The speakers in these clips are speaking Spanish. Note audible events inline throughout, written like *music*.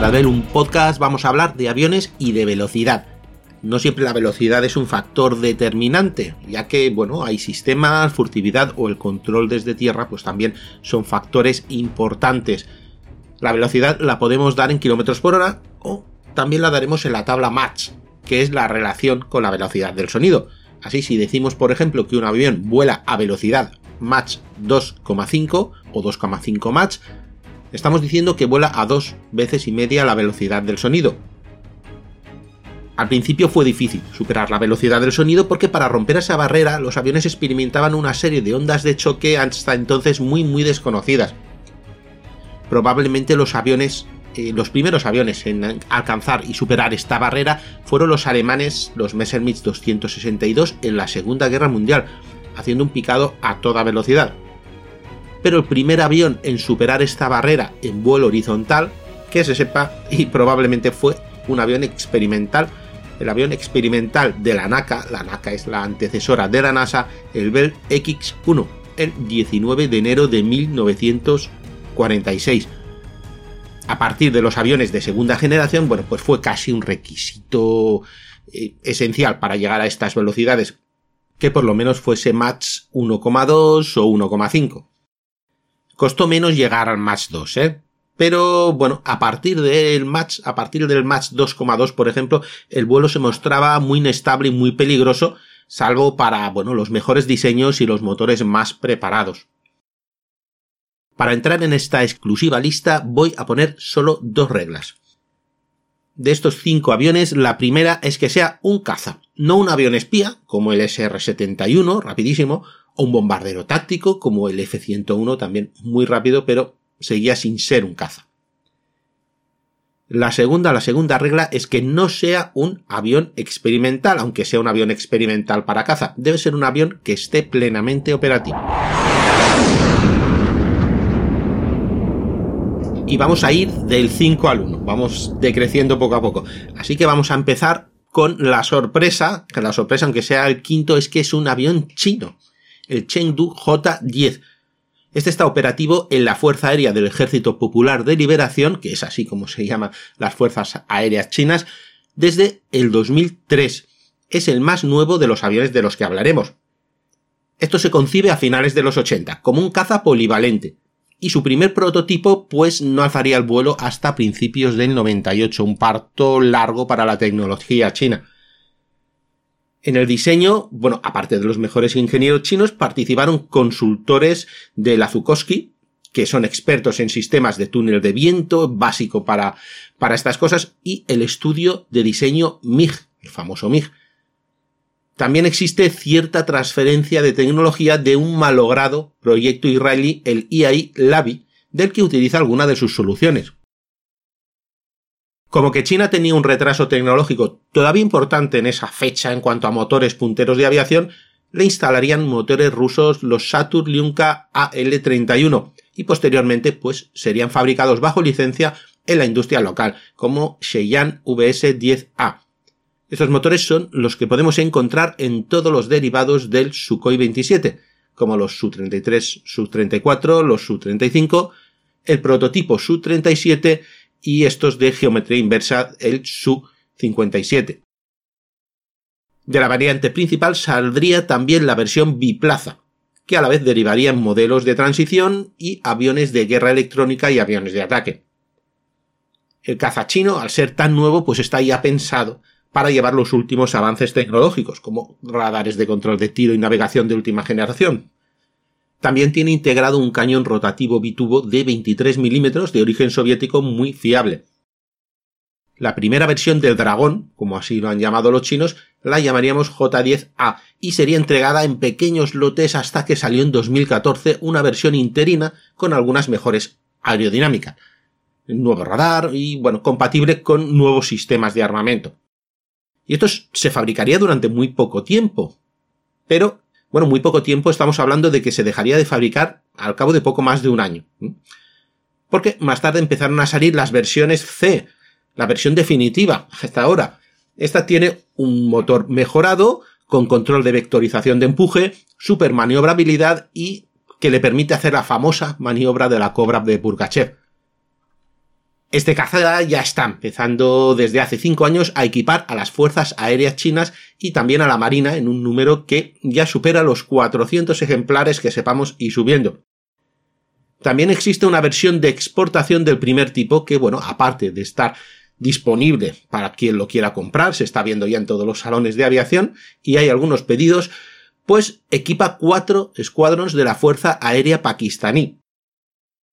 Hoy en Parabellum Podcast vamos a hablar de aviones y de velocidad. No siempre la velocidad es un factor determinante, ya que, bueno, hay sistemas, furtividad o el control desde tierra, pues también son factores importantes. La velocidad la podemos dar en kilómetros por hora o también la daremos en la tabla Mach, que es la relación con la velocidad del sonido. Así, si decimos, por ejemplo, que un avión vuela a velocidad Mach 2,5 o 2,5 Mach, estamos diciendo que vuela a dos veces y media la velocidad del sonido. Al principio fue difícil superar la velocidad del sonido porque para romper esa barrera los aviones experimentaban una serie de ondas de choque hasta entonces muy muy desconocidas. Probablemente los aviones, eh, los primeros aviones en alcanzar y superar esta barrera fueron los alemanes, los Messerschmitt 262 en la Segunda Guerra Mundial, haciendo un picado a toda velocidad pero el primer avión en superar esta barrera en vuelo horizontal, que se sepa, y probablemente fue un avión experimental, el avión experimental de la NACA, la NACA es la antecesora de la NASA, el Bell X-1, el 19 de enero de 1946. A partir de los aviones de segunda generación, bueno, pues fue casi un requisito eh, esencial para llegar a estas velocidades, que por lo menos fuese Mach 1,2 o 1,5. Costó menos llegar al match 2, ¿eh? Pero bueno, a partir del match, a partir del match 2,2, por ejemplo, el vuelo se mostraba muy inestable y muy peligroso, salvo para, bueno, los mejores diseños y los motores más preparados. Para entrar en esta exclusiva lista voy a poner solo dos reglas. De estos cinco aviones, la primera es que sea un caza, no un avión espía, como el SR-71, rapidísimo, o un bombardero táctico como el F-101, también muy rápido, pero seguía sin ser un caza. La segunda, la segunda regla es que no sea un avión experimental, aunque sea un avión experimental para caza. Debe ser un avión que esté plenamente operativo. Y vamos a ir del 5 al 1, vamos decreciendo poco a poco. Así que vamos a empezar con la sorpresa, que la sorpresa, aunque sea el quinto, es que es un avión chino el Chengdu J-10. Este está operativo en la Fuerza Aérea del Ejército Popular de Liberación, que es así como se llaman las Fuerzas Aéreas Chinas, desde el 2003. Es el más nuevo de los aviones de los que hablaremos. Esto se concibe a finales de los 80, como un caza polivalente, y su primer prototipo pues no alzaría el vuelo hasta principios del 98, un parto largo para la tecnología china. En el diseño, bueno, aparte de los mejores ingenieros chinos, participaron consultores de la Zukoski, que son expertos en sistemas de túnel de viento, básico para, para estas cosas, y el estudio de diseño MIG, el famoso MIG. También existe cierta transferencia de tecnología de un malogrado proyecto israelí, el IAI Lavi, del que utiliza alguna de sus soluciones. Como que China tenía un retraso tecnológico todavía importante en esa fecha en cuanto a motores punteros de aviación, le instalarían motores rusos los Saturn Lyunka AL-31 y posteriormente pues serían fabricados bajo licencia en la industria local como Sheyan VS-10A. Estos motores son los que podemos encontrar en todos los derivados del Sukhoi 27, como los Su-33, Su-34, los Su-35, el prototipo Su-37 y estos de geometría inversa, el Su-57. De la variante principal saldría también la versión biplaza, que a la vez derivaría en modelos de transición y aviones de guerra electrónica y aviones de ataque. El caza chino, al ser tan nuevo, pues está ya pensado para llevar los últimos avances tecnológicos, como radares de control de tiro y navegación de última generación, también tiene integrado un cañón rotativo bitubo de 23 milímetros de origen soviético muy fiable. La primera versión del Dragón, como así lo han llamado los chinos, la llamaríamos J10A y sería entregada en pequeños lotes hasta que salió en 2014 una versión interina con algunas mejores aerodinámicas, nuevo radar y bueno, compatible con nuevos sistemas de armamento. Y esto se fabricaría durante muy poco tiempo, pero bueno, muy poco tiempo, estamos hablando de que se dejaría de fabricar al cabo de poco más de un año. Porque más tarde empezaron a salir las versiones C, la versión definitiva, hasta ahora. Esta tiene un motor mejorado, con control de vectorización de empuje, super maniobrabilidad y que le permite hacer la famosa maniobra de la cobra de Purgachev. Este caza ya está empezando desde hace cinco años a equipar a las fuerzas aéreas chinas y también a la marina en un número que ya supera los 400 ejemplares que sepamos y subiendo. También existe una versión de exportación del primer tipo que, bueno, aparte de estar disponible para quien lo quiera comprar, se está viendo ya en todos los salones de aviación y hay algunos pedidos, pues equipa cuatro escuadrones de la Fuerza Aérea Pakistaní.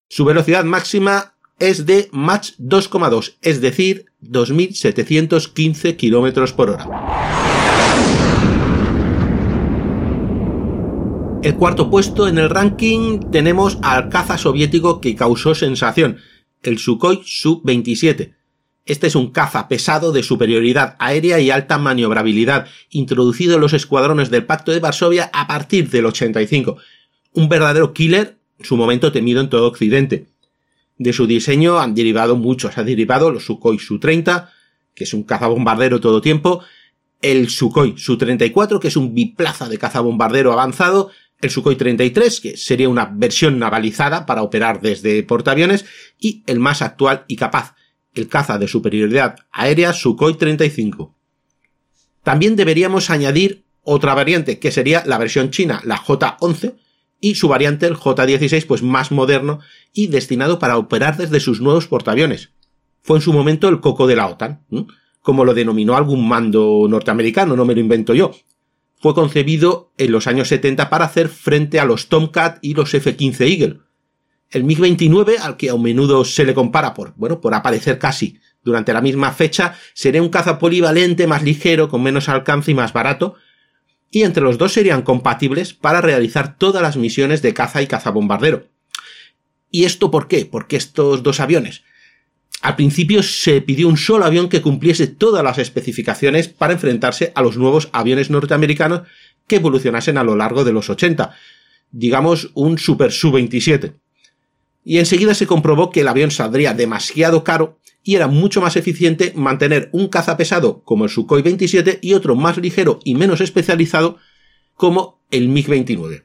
Su velocidad máxima es de Mach 2,2, es decir, 2.715 km por hora. El cuarto puesto en el ranking tenemos al caza soviético que causó sensación, el Sukhoi Su-27. Este es un caza pesado de superioridad aérea y alta maniobrabilidad, introducido en los escuadrones del Pacto de Varsovia a partir del 85. Un verdadero killer, su momento temido en todo Occidente. De su diseño han derivado muchos. Ha derivado los Sukhoi Su-30, que es un cazabombardero todo tiempo, el Sukhoi Su-34, que es un biplaza de cazabombardero avanzado, el Sukhoi 33, que sería una versión navalizada para operar desde portaaviones, y el más actual y capaz, el caza de superioridad aérea Sukhoi 35. También deberíamos añadir otra variante, que sería la versión china, la J-11, y su variante el J-16 pues más moderno y destinado para operar desde sus nuevos portaaviones. Fue en su momento el coco de la OTAN, como lo denominó algún mando norteamericano, no me lo invento yo. Fue concebido en los años 70 para hacer frente a los Tomcat y los F-15 Eagle. El MiG-29, al que a menudo se le compara por, bueno, por aparecer casi durante la misma fecha, sería un caza polivalente más ligero, con menos alcance y más barato, y entre los dos serían compatibles para realizar todas las misiones de caza y cazabombardero. ¿Y esto por qué? Porque estos dos aviones. Al principio se pidió un solo avión que cumpliese todas las especificaciones para enfrentarse a los nuevos aviones norteamericanos que evolucionasen a lo largo de los 80, digamos un Super Su-27. Y enseguida se comprobó que el avión saldría demasiado caro y era mucho más eficiente mantener un caza pesado como el Sukhoi 27 y otro más ligero y menos especializado como el MiG-29.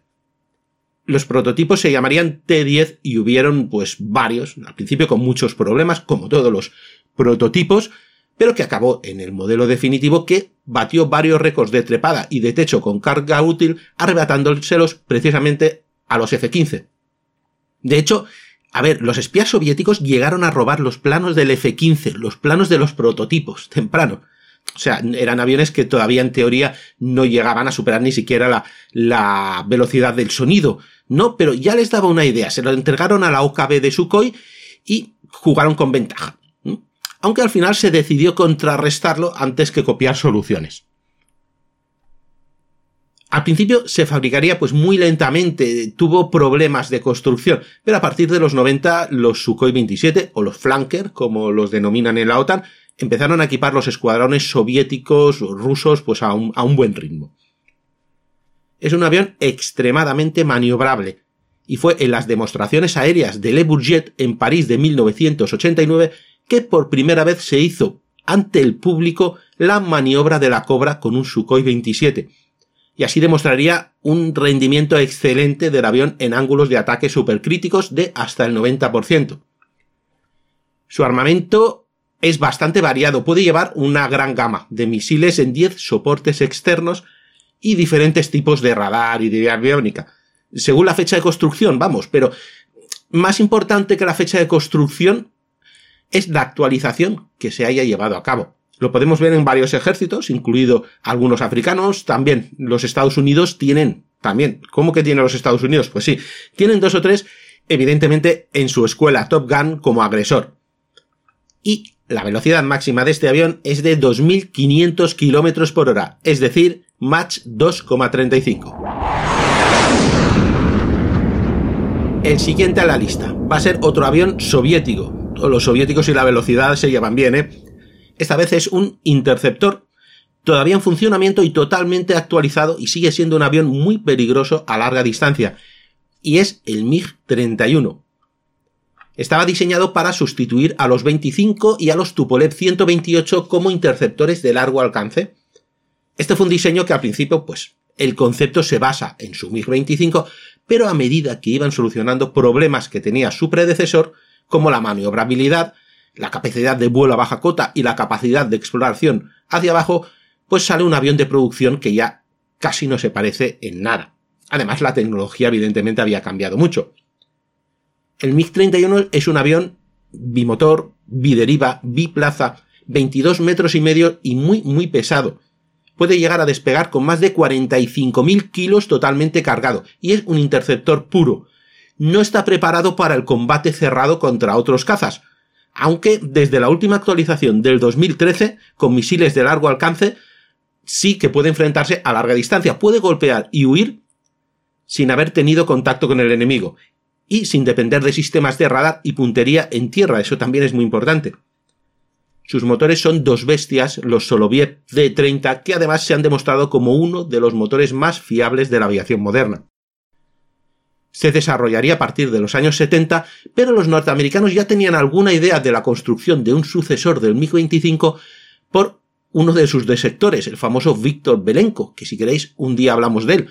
Los prototipos se llamarían T-10 y hubieron pues varios, al principio con muchos problemas, como todos los prototipos, pero que acabó en el modelo definitivo que batió varios récords de trepada y de techo con carga útil, arrebatándoselos precisamente a los F-15. De hecho, a ver, los espías soviéticos llegaron a robar los planos del F-15, los planos de los prototipos, temprano. O sea, eran aviones que todavía en teoría no llegaban a superar ni siquiera la, la velocidad del sonido. No, pero ya les daba una idea. Se lo entregaron a la OKB de Sukhoi y jugaron con ventaja. Aunque al final se decidió contrarrestarlo antes que copiar soluciones. Al principio se fabricaría pues muy lentamente, tuvo problemas de construcción, pero a partir de los 90 los Sukhoi 27 o los Flanker, como los denominan en la OTAN, empezaron a equipar los escuadrones soviéticos rusos pues a un, a un buen ritmo. Es un avión extremadamente maniobrable y fue en las demostraciones aéreas de Le Bourget en París de 1989 que por primera vez se hizo ante el público la maniobra de la cobra con un Sukhoi 27 y así demostraría un rendimiento excelente del avión en ángulos de ataque supercríticos de hasta el 90%. Su armamento es bastante variado, puede llevar una gran gama de misiles en 10 soportes externos y diferentes tipos de radar y de aviónica. Según la fecha de construcción, vamos, pero más importante que la fecha de construcción es la actualización que se haya llevado a cabo. Lo podemos ver en varios ejércitos, incluido algunos africanos. También los Estados Unidos tienen, también, ¿cómo que tienen los Estados Unidos? Pues sí, tienen dos o tres, evidentemente, en su escuela Top Gun como agresor. Y la velocidad máxima de este avión es de 2.500 kilómetros por hora, es decir, Mach 2,35. El siguiente a la lista va a ser otro avión soviético. Los soviéticos y la velocidad se llevan bien, ¿eh? Esta vez es un interceptor todavía en funcionamiento y totalmente actualizado y sigue siendo un avión muy peligroso a larga distancia. Y es el MiG-31. Estaba diseñado para sustituir a los 25 y a los Tupolev 128 como interceptores de largo alcance. Este fue un diseño que al principio, pues, el concepto se basa en su MiG-25, pero a medida que iban solucionando problemas que tenía su predecesor, como la maniobrabilidad, la capacidad de vuelo a baja cota y la capacidad de exploración hacia abajo, pues sale un avión de producción que ya casi no se parece en nada. Además, la tecnología evidentemente había cambiado mucho. El MiG-31 es un avión bimotor, bideriva, biplaza, 22 metros y medio y muy, muy pesado. Puede llegar a despegar con más de 45.000 kilos totalmente cargado y es un interceptor puro. No está preparado para el combate cerrado contra otros cazas, aunque desde la última actualización del 2013, con misiles de largo alcance, sí que puede enfrentarse a larga distancia, puede golpear y huir sin haber tenido contacto con el enemigo, y sin depender de sistemas de radar y puntería en tierra, eso también es muy importante. Sus motores son dos bestias, los Soloviev D-30, que además se han demostrado como uno de los motores más fiables de la aviación moderna. Se desarrollaría a partir de los años 70, pero los norteamericanos ya tenían alguna idea de la construcción de un sucesor del MiG-25 por uno de sus desectores, el famoso Víctor Belenko, que si queréis un día hablamos de él,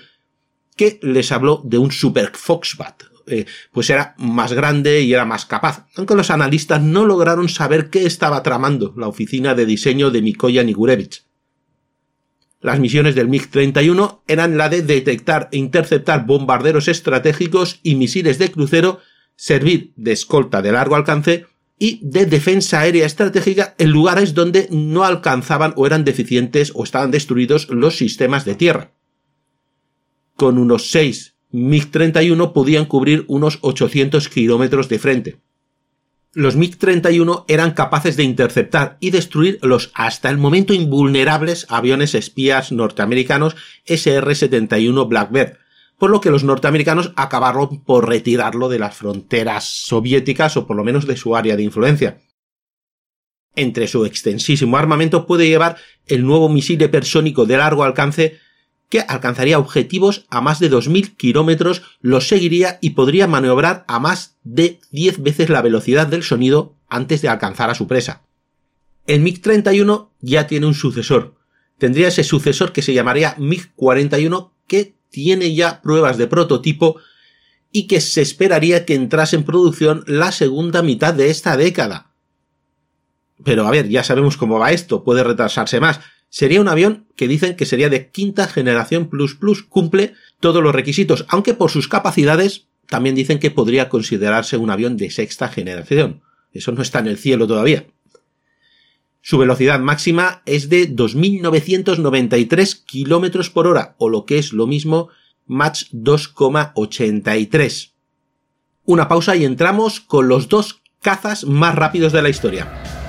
que les habló de un Super Foxbat, eh, pues era más grande y era más capaz, aunque los analistas no lograron saber qué estaba tramando la oficina de diseño de Mikoya Nigurevich. Las misiones del MiG-31 eran la de detectar e interceptar bombarderos estratégicos y misiles de crucero, servir de escolta de largo alcance y de defensa aérea estratégica en lugares donde no alcanzaban o eran deficientes o estaban destruidos los sistemas de tierra. Con unos 6 MiG-31 podían cubrir unos 800 kilómetros de frente los MiG-31 eran capaces de interceptar y destruir los hasta el momento invulnerables aviones espías norteamericanos SR-71 Blackbird, por lo que los norteamericanos acabaron por retirarlo de las fronteras soviéticas o por lo menos de su área de influencia. Entre su extensísimo armamento puede llevar el nuevo misil hipersónico de largo alcance que alcanzaría objetivos a más de 2.000 kilómetros, los seguiría y podría maniobrar a más de 10 veces la velocidad del sonido antes de alcanzar a su presa. El MiG-31 ya tiene un sucesor. Tendría ese sucesor que se llamaría MiG-41 que tiene ya pruebas de prototipo y que se esperaría que entrase en producción la segunda mitad de esta década. Pero a ver, ya sabemos cómo va esto, puede retrasarse más. Sería un avión que dicen que sería de quinta generación plus plus, cumple todos los requisitos, aunque por sus capacidades también dicen que podría considerarse un avión de sexta generación. Eso no está en el cielo todavía. Su velocidad máxima es de 2.993 kilómetros por hora, o lo que es lo mismo, Mach 2,83. Una pausa y entramos con los dos cazas más rápidos de la historia.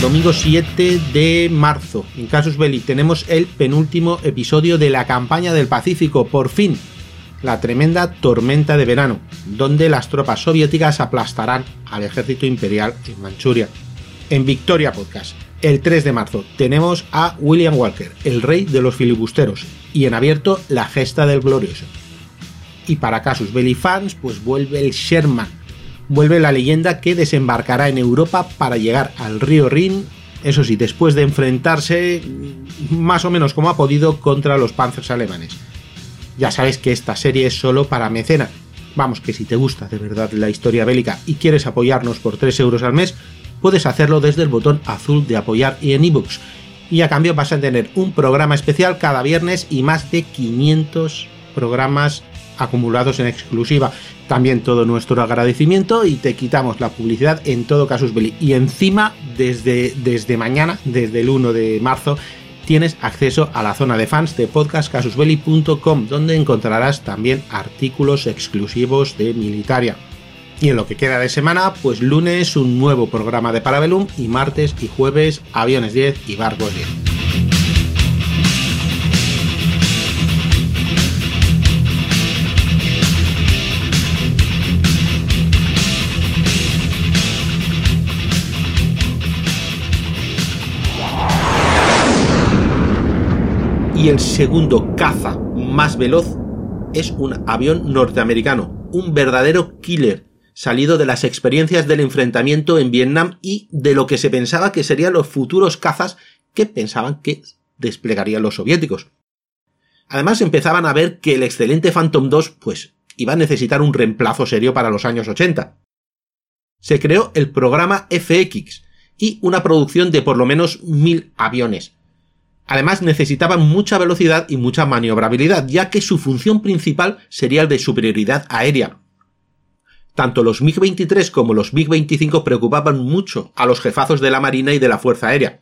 Domingo 7 de marzo. En Casus Belli tenemos el penúltimo episodio de la campaña del Pacífico, por fin, la tremenda tormenta de verano, donde las tropas soviéticas aplastarán al ejército imperial en Manchuria. En Victoria Podcast, el 3 de marzo, tenemos a William Walker, el rey de los filibusteros, y en abierto la gesta del glorioso. Y para Casus Belli fans, pues vuelve el Sherman, vuelve la leyenda que desembarcará en Europa para llegar al río Rin, eso sí, después de enfrentarse más o menos como ha podido contra los panzers alemanes. Ya sabes que esta serie es solo para mecenas. Vamos, que si te gusta de verdad la historia bélica y quieres apoyarnos por 3 euros al mes, puedes hacerlo desde el botón azul de apoyar y en ebooks. Y a cambio vas a tener un programa especial cada viernes y más de 500 programas acumulados en exclusiva también todo nuestro agradecimiento y te quitamos la publicidad en todo Casus Belli. Y encima, desde, desde mañana, desde el 1 de marzo, tienes acceso a la zona de fans de podcastcasusbelli.com, donde encontrarás también artículos exclusivos de Militaria. Y en lo que queda de semana, pues lunes un nuevo programa de Parabellum y martes y jueves Aviones 10 y Barcos 10. Y el segundo caza más veloz es un avión norteamericano, un verdadero killer salido de las experiencias del enfrentamiento en Vietnam y de lo que se pensaba que serían los futuros cazas que pensaban que desplegarían los soviéticos. Además empezaban a ver que el excelente Phantom II pues iba a necesitar un reemplazo serio para los años 80. Se creó el programa FX y una producción de por lo menos mil aviones. Además necesitaban mucha velocidad y mucha maniobrabilidad, ya que su función principal sería el de superioridad aérea, tanto los MiG-23 como los MiG-25 preocupaban mucho a los jefazos de la Marina y de la Fuerza Aérea.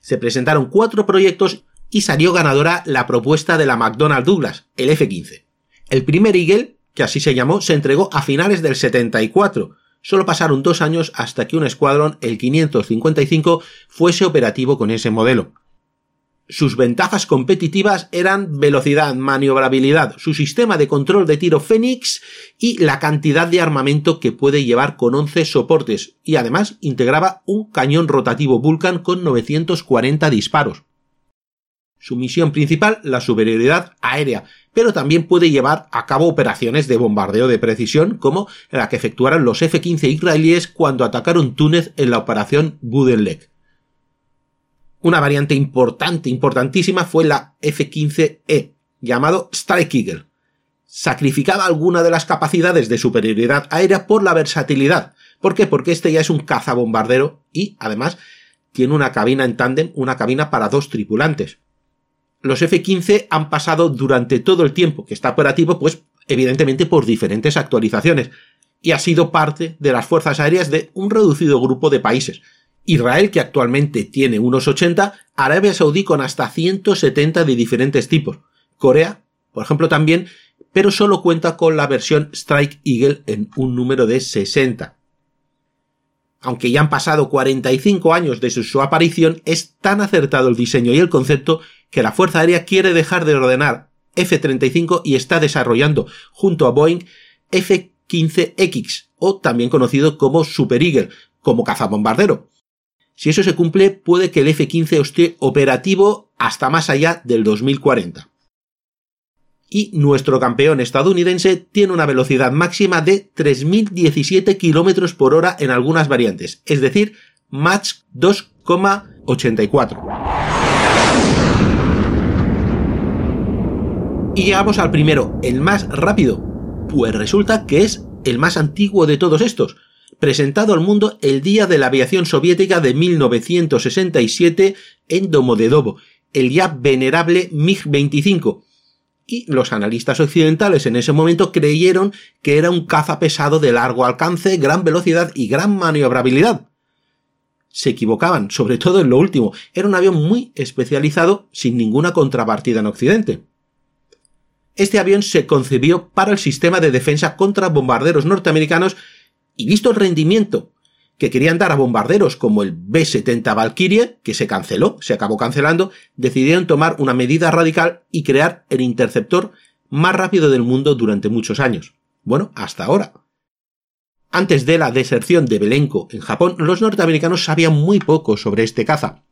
Se presentaron cuatro proyectos y salió ganadora la propuesta de la McDonnell Douglas, el F-15. El primer Eagle, que así se llamó, se entregó a finales del 74. Solo pasaron dos años hasta que un escuadrón, el 555, fuese operativo con ese modelo. Sus ventajas competitivas eran velocidad, maniobrabilidad, su sistema de control de tiro Phoenix y la cantidad de armamento que puede llevar con 11 soportes y además integraba un cañón rotativo Vulcan con 940 disparos. Su misión principal, la superioridad aérea, pero también puede llevar a cabo operaciones de bombardeo de precisión como la que efectuaron los F-15 israelíes cuando atacaron Túnez en la operación Budenlek. Una variante importante, importantísima, fue la F-15E, llamado Strike Eagle. Sacrificaba alguna de las capacidades de superioridad aérea por la versatilidad. ¿Por qué? Porque este ya es un cazabombardero y, además, tiene una cabina en tándem, una cabina para dos tripulantes. Los F-15 han pasado durante todo el tiempo que está operativo, pues, evidentemente por diferentes actualizaciones, y ha sido parte de las fuerzas aéreas de un reducido grupo de países, Israel, que actualmente tiene unos 80, Arabia Saudí con hasta 170 de diferentes tipos, Corea, por ejemplo, también, pero solo cuenta con la versión Strike Eagle en un número de 60. Aunque ya han pasado 45 años desde su aparición, es tan acertado el diseño y el concepto que la Fuerza Aérea quiere dejar de ordenar F-35 y está desarrollando, junto a Boeing, F-15X, o también conocido como Super Eagle, como cazabombardero, si eso se cumple, puede que el F-15 esté operativo hasta más allá del 2040. Y nuestro campeón estadounidense tiene una velocidad máxima de 3.017 km por hora en algunas variantes, es decir, Mach 2,84. Y llegamos al primero, el más rápido. Pues resulta que es el más antiguo de todos estos, presentado al mundo el Día de la Aviación Soviética de 1967 en Domodedovo, el ya venerable MiG-25. Y los analistas occidentales en ese momento creyeron que era un caza pesado de largo alcance, gran velocidad y gran maniobrabilidad. Se equivocaban, sobre todo en lo último. Era un avión muy especializado sin ninguna contrapartida en Occidente. Este avión se concibió para el sistema de defensa contra bombarderos norteamericanos y visto el rendimiento que querían dar a bombarderos como el B-70 Valkyrie, que se canceló, se acabó cancelando, decidieron tomar una medida radical y crear el interceptor más rápido del mundo durante muchos años. Bueno, hasta ahora. Antes de la deserción de Belenko en Japón, los norteamericanos sabían muy poco sobre este caza.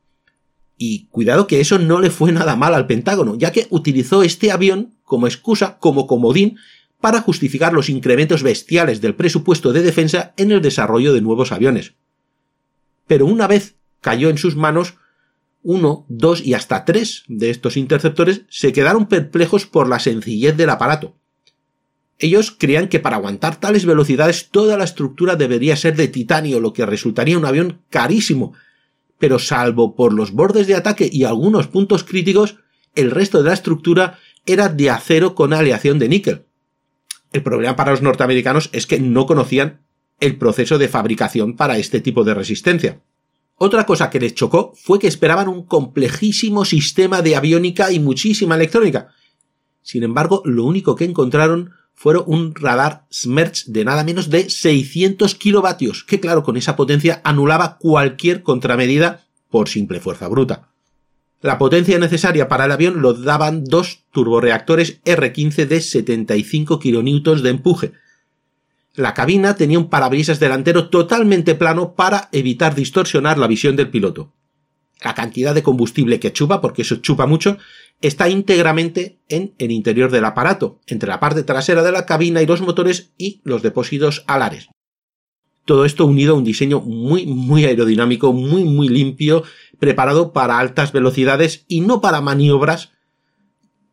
Y cuidado que eso no le fue nada mal al Pentágono, ya que utilizó este avión como excusa, como comodín, para justificar los incrementos bestiales del presupuesto de defensa en el desarrollo de nuevos aviones. Pero una vez cayó en sus manos, uno, dos y hasta tres de estos interceptores se quedaron perplejos por la sencillez del aparato. Ellos creían que para aguantar tales velocidades toda la estructura debería ser de titanio, lo que resultaría un avión carísimo. Pero salvo por los bordes de ataque y algunos puntos críticos, el resto de la estructura era de acero con aleación de níquel. El problema para los norteamericanos es que no conocían el proceso de fabricación para este tipo de resistencia. Otra cosa que les chocó fue que esperaban un complejísimo sistema de aviónica y muchísima electrónica. Sin embargo, lo único que encontraron fueron un radar Smerch de nada menos de 600 kilovatios, que claro, con esa potencia anulaba cualquier contramedida por simple fuerza bruta. La potencia necesaria para el avión lo daban dos turboreactores R-15 de 75 kN de empuje. La cabina tenía un parabrisas delantero totalmente plano para evitar distorsionar la visión del piloto. La cantidad de combustible que chupa, porque eso chupa mucho, está íntegramente en el interior del aparato, entre la parte trasera de la cabina y los motores y los depósitos alares. Todo esto unido a un diseño muy, muy aerodinámico, muy, muy limpio, preparado para altas velocidades y no para maniobras,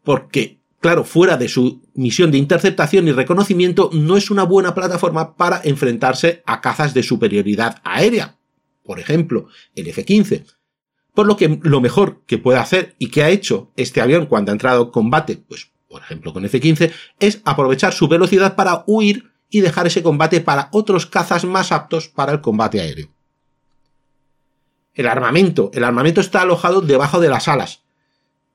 porque, claro, fuera de su misión de interceptación y reconocimiento, no es una buena plataforma para enfrentarse a cazas de superioridad aérea. Por ejemplo, el F-15. Por lo que lo mejor que puede hacer y que ha hecho este avión cuando ha entrado en combate, pues por ejemplo con F-15, es aprovechar su velocidad para huir y dejar ese combate para otros cazas más aptos para el combate aéreo. El armamento. El armamento está alojado debajo de las alas,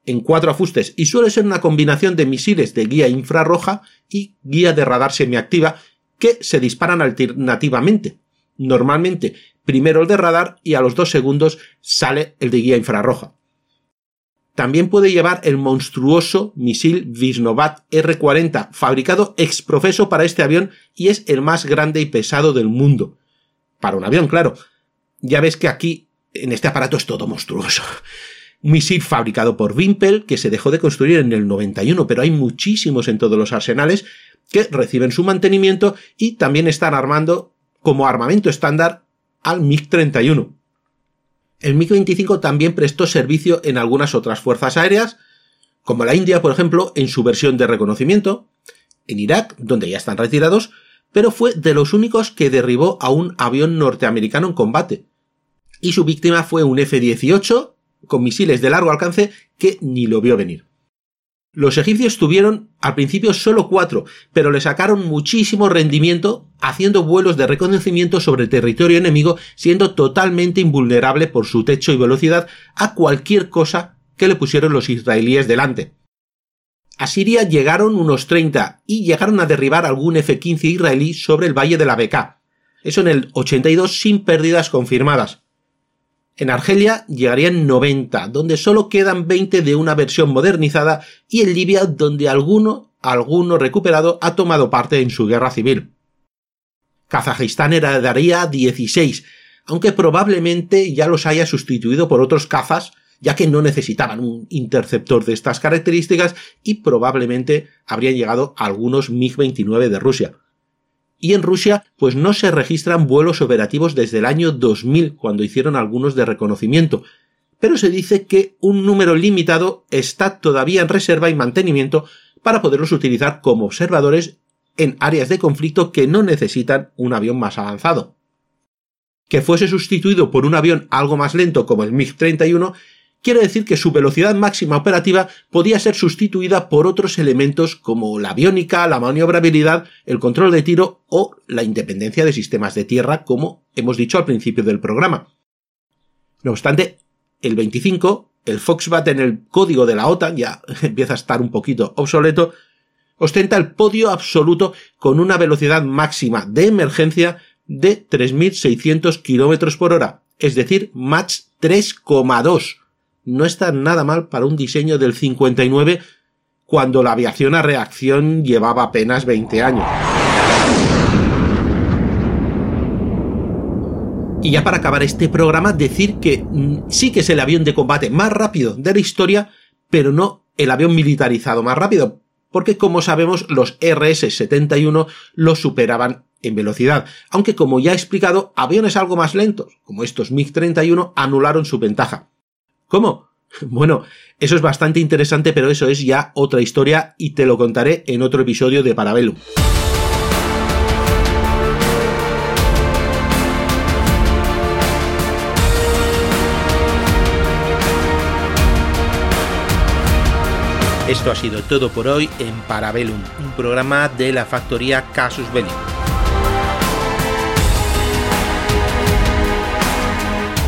en cuatro afustes, y suele ser una combinación de misiles de guía infrarroja y guía de radar semiactiva que se disparan alternativamente. Normalmente, primero el de radar y a los dos segundos sale el de guía infrarroja. También puede llevar el monstruoso misil Visnovat R-40, fabricado ex profeso para este avión y es el más grande y pesado del mundo. Para un avión, claro. Ya ves que aquí, en este aparato, es todo monstruoso. Un *laughs* misil fabricado por Wimpel, que se dejó de construir en el 91, pero hay muchísimos en todos los arsenales que reciben su mantenimiento y también están armando como armamento estándar al MiG-31. El MiG-25 también prestó servicio en algunas otras fuerzas aéreas, como la India, por ejemplo, en su versión de reconocimiento, en Irak, donde ya están retirados, pero fue de los únicos que derribó a un avión norteamericano en combate. Y su víctima fue un F-18 con misiles de largo alcance que ni lo vio venir. Los egipcios tuvieron al principio solo cuatro, pero le sacaron muchísimo rendimiento haciendo vuelos de reconocimiento sobre territorio enemigo, siendo totalmente invulnerable por su techo y velocidad a cualquier cosa que le pusieron los israelíes delante. A Siria llegaron unos 30 y llegaron a derribar algún F-15 israelí sobre el valle de la Beká. Eso en el 82 sin pérdidas confirmadas. En Argelia llegarían 90, donde solo quedan 20 de una versión modernizada, y en Libia, donde alguno, alguno recuperado, ha tomado parte en su guerra civil. Kazajistán heredaría 16, aunque probablemente ya los haya sustituido por otros cazas, ya que no necesitaban un interceptor de estas características y probablemente habrían llegado algunos MiG-29 de Rusia y en Rusia pues no se registran vuelos operativos desde el año 2000 cuando hicieron algunos de reconocimiento, pero se dice que un número limitado está todavía en reserva y mantenimiento para poderlos utilizar como observadores en áreas de conflicto que no necesitan un avión más avanzado. Que fuese sustituido por un avión algo más lento como el MiG-31 quiere decir que su velocidad máxima operativa podía ser sustituida por otros elementos como la aviónica, la maniobrabilidad, el control de tiro o la independencia de sistemas de tierra, como hemos dicho al principio del programa. No obstante, el 25, el Foxbat en el código de la OTAN ya *laughs* empieza a estar un poquito obsoleto, ostenta el podio absoluto con una velocidad máxima de emergencia de 3.600 km por hora, es decir, Mach 3,2 no está nada mal para un diseño del 59 cuando la aviación a reacción llevaba apenas 20 años. Y ya para acabar este programa, decir que mm, sí que es el avión de combate más rápido de la historia, pero no el avión militarizado más rápido, porque como sabemos los RS-71 lo superaban en velocidad, aunque como ya he explicado, aviones algo más lentos, como estos MiG-31, anularon su ventaja. ¿Cómo? Bueno, eso es bastante interesante, pero eso es ya otra historia y te lo contaré en otro episodio de Parabellum. Esto ha sido todo por hoy en Parabellum, un programa de la factoría Casus Belli.